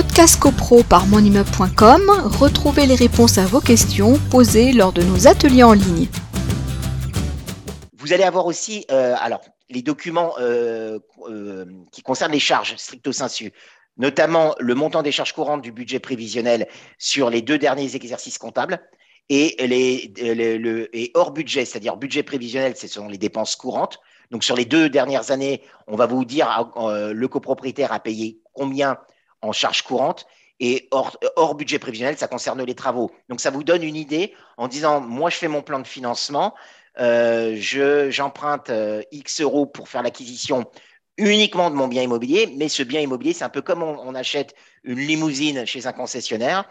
Podcast CoPro par monimmeuble.com, retrouvez les réponses à vos questions posées lors de nos ateliers en ligne. Vous allez avoir aussi euh, alors, les documents euh, euh, qui concernent les charges stricto sensu, notamment le montant des charges courantes du budget prévisionnel sur les deux derniers exercices comptables et, les, le, et hors budget, c'est-à-dire budget prévisionnel, ce sont les dépenses courantes. Donc sur les deux dernières années, on va vous dire le copropriétaire a payé combien en charges courantes et hors, budget prévisionnel, ça concerne les travaux. Donc ça vous donne une idée en disant, moi je fais mon plan de financement, euh, j'emprunte euh, X euros pour faire l'acquisition uniquement de mon bien immobilier, mais ce bien immobilier, c'est un peu comme on, achète une limousine chez un concessionnaire.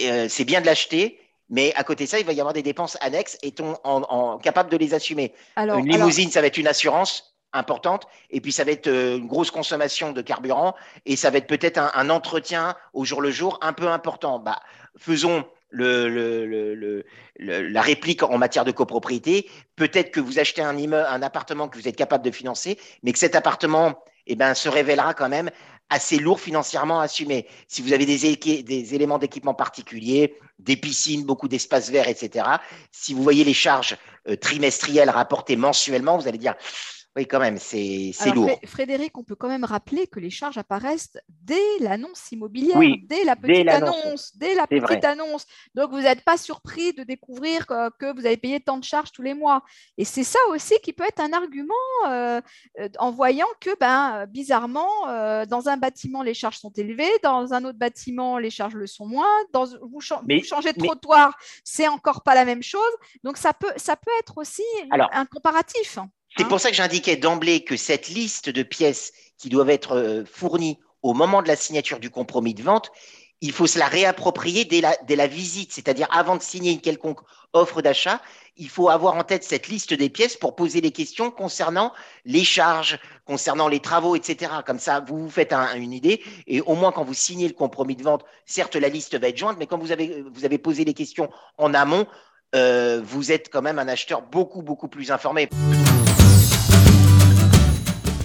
Euh, c'est bien de l'acheter, mais à côté de ça, il va y avoir des dépenses annexes. Est-on en, capable de les assumer Une limousine, ça va être une assurance importante. Et puis, ça va être euh, une grosse consommation de carburant et ça va être peut-être un, entretien au jour le jour un peu important. Bah, faisons le, la réplique en matière de copropriété. Peut-être que vous achetez un, immeuble, un appartement que vous êtes capable de financer, mais que cet appartement eh ben, se révélera quand même assez lourd financièrement à assumer. Si vous avez des, des éléments d'équipement particuliers, des piscines, beaucoup d'espaces verts, etc., si vous voyez les charges euh, trimestrielles rapportées mensuellement, vous allez dire oui, quand même, c'est lourd. Frédéric, on peut quand même rappeler que les charges apparaissent dès l'annonce immobilière, dès la petite annonce, dès la petite annonce. Donc, vous n'êtes pas surpris de découvrir que, vous allez payer tant de charges tous les mois. Et c'est ça aussi qui peut être un argument euh, euh, en voyant que, ben, bizarrement, euh, dans un bâtiment, les charges sont élevées, dans un autre bâtiment, les charges le sont moins. Dans, vous, changez de trottoir, c'est encore pas la même chose. Donc, ça peut, ça peut être aussi un comparatif. C'est pour ça que j'indiquais d'emblée que cette liste de pièces qui doivent être euh, fournies au moment de la signature du compromis de vente, il faut se la réapproprier dès la, visite, c'est-à-dire avant de signer une quelconque offre d'achat, il faut avoir en tête cette liste des pièces pour poser les questions concernant les charges, concernant les travaux, etc. Comme ça, vous vous faites une idée et au moins quand vous signez le compromis de vente, certes la liste va être jointe, mais quand vous avez, avez posé les questions en amont, euh, vous êtes quand même un acheteur beaucoup, beaucoup plus informé.